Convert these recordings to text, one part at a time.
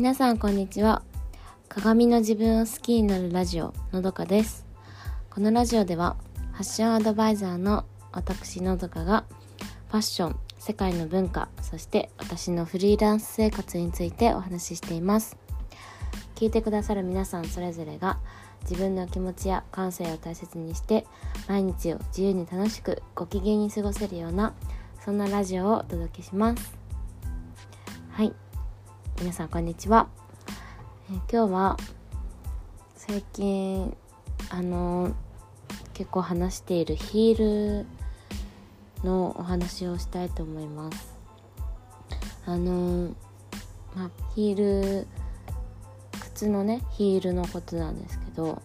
皆さんこんにちは。鏡の自分を好きになるラジオのどかです。このラジオではファッションアドバイザーの私のどかがファッション世界の文化そして私のフリーランス生活についてお話ししています。聞いてくださる皆さんそれぞれが自分の気持ちや感性を大切にして毎日を自由に楽しくご機嫌に過ごせるようなそんなラジオをお届けします。はい。皆さんこんにちは、え今日は最近あの結構話しているヒールのお話をしたいと思います。あのまあヒール靴のねヒールのことなんですけど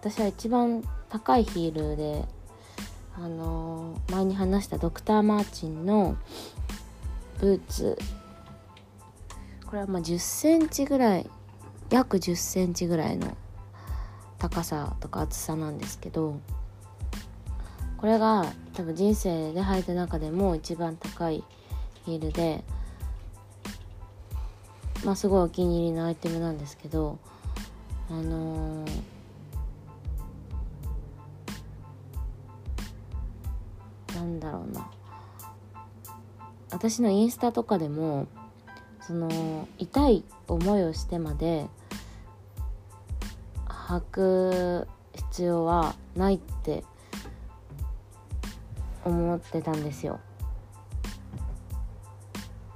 私は一番高いヒールであの前に話したドクター・マーチンのブーツ。これはまあ1 0センチぐらい約1 0センチぐらいの高さとか厚さなんですけどこれが多分人生で履いた中でも一番高いヒールでまあすごいお気に入りのアイテムなんですけどあのー、なんだろうな。私のインスタとかでもその痛い思いをしてまで履く必要はないって思ってたんですよ。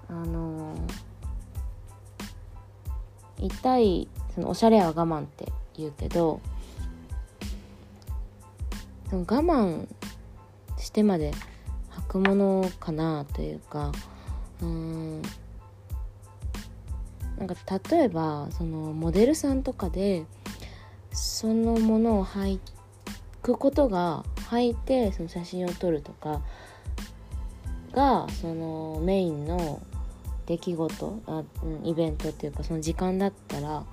あの痛いそのおしゃれは我慢って言うけどその我慢してまでくものかなというかうん。なんか例えばそのモデルさんとかでそのものを履くことが履いてその写真を撮るとかがそのメインの出来事あ、うん、イベントっていうかその時間だったら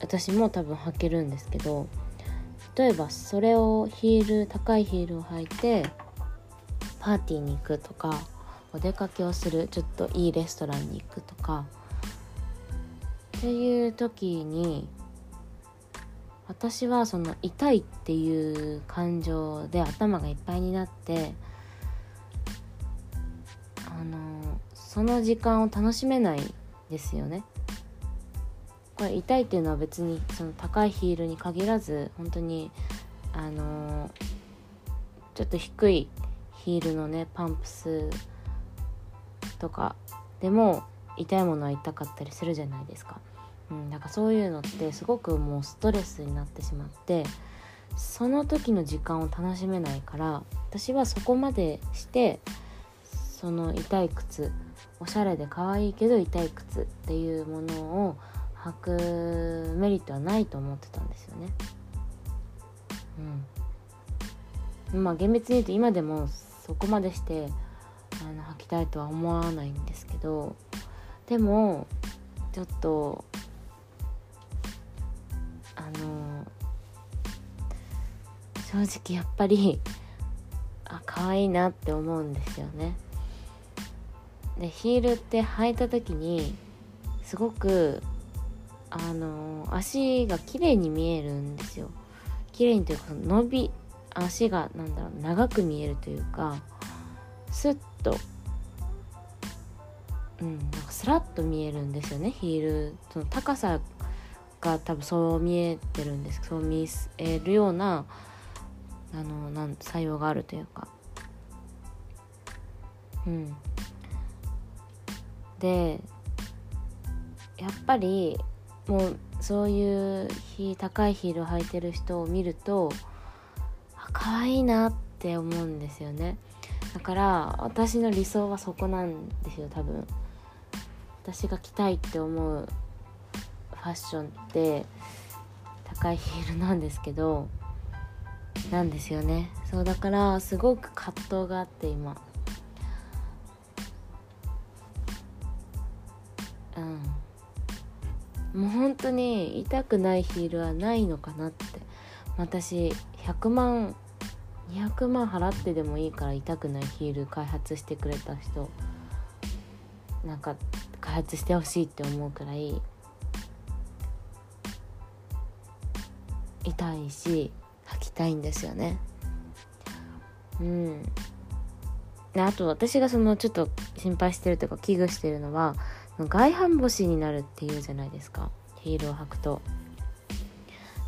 私も多分履けるんですけど例えばそれをヒール高いヒールを履いてパーティーに行くとかお出かけをするちょっといいレストランに行くとかっていう時に私はその痛いっていう感情で頭がいっぱいになってあのその時間を楽しめないですよね。これ痛いっていうのは別にその高いヒールに限らず本当にあのちょっと低いヒールのねパンプスとかでも痛いものは痛かったりするじゃないですか。うん、なんかそういうのってすごくもうストレスになってしまってその時の時間を楽しめないから私はそこまでしてその痛い靴おしゃれで可愛いけど痛い靴っていうものを履くメリットはないと思ってたんですよね。うん、まあ厳密に言うと今でもそこまでしてあの履きたいとは思わないんですけどでもちょっとあの正直やっぱりあ可愛いなって思うんですよね。でヒールって履いた時にすごくあの足が綺麗に見えるんですよ。綺麗にというか伸び足がなんだろう長く見えるというかスッとうんなんかスラッと見えるんですよね。ヒールその高さが多分そう見えてるんです。そう見えるようなあのなん作用があるというか。うん。でやっぱりもうそういう高いヒールを履いてる人を見ると可愛いなって思うんですよね。だから私の理想はそこなんですよ多分。私が着たいって思うファッションって高いヒールなんですけどなんですよね。そうだからすごく葛藤があって今。うん。もう本当に痛くないヒールはないのかなって。私100万200万払ってでもいいから痛くないヒール開発してくれた人なんか開発してほしいって思うくらい痛いし履きたいんですよね。うん。であと私がそのちょっと心配してるというか危惧してるのは外反母趾になるっていうじゃないですか。ヒールを履くと。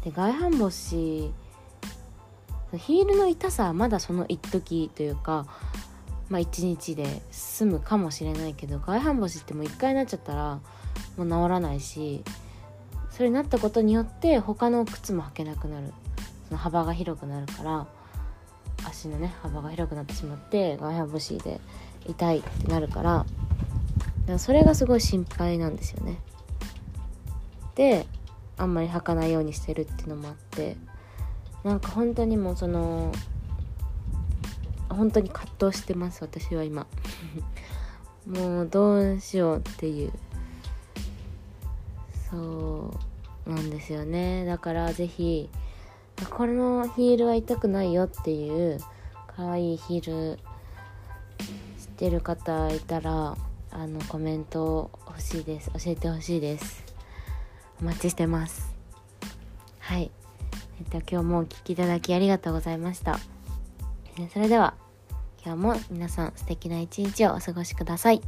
で外反母趾ヒールの痛さはまだその一時というかまあ一日で済むかもしれないけど外反母趾ってもう一回なっちゃったらもう治らないしそれになったことによって他の靴も履けなくなる。その幅が広くなるから足のね幅が広くなってしまって外反母趾で痛いってなるからからそれがすごい心配なんですよね。であんまり履かないようにしてるっていうのもあってなんか本当にもうその本当に葛藤してます私は今。もうどうしようっていう。そうなんですよね。だから是非このヒールは痛くないよっていう可愛いヒール知ってる方いたらあのコメント欲しいです。教えてほしいです。お待ちしてます。はい。えっと今日もお聴きいただきありがとうございましたそれでは今日も皆さん素敵な一日をお過ごしください。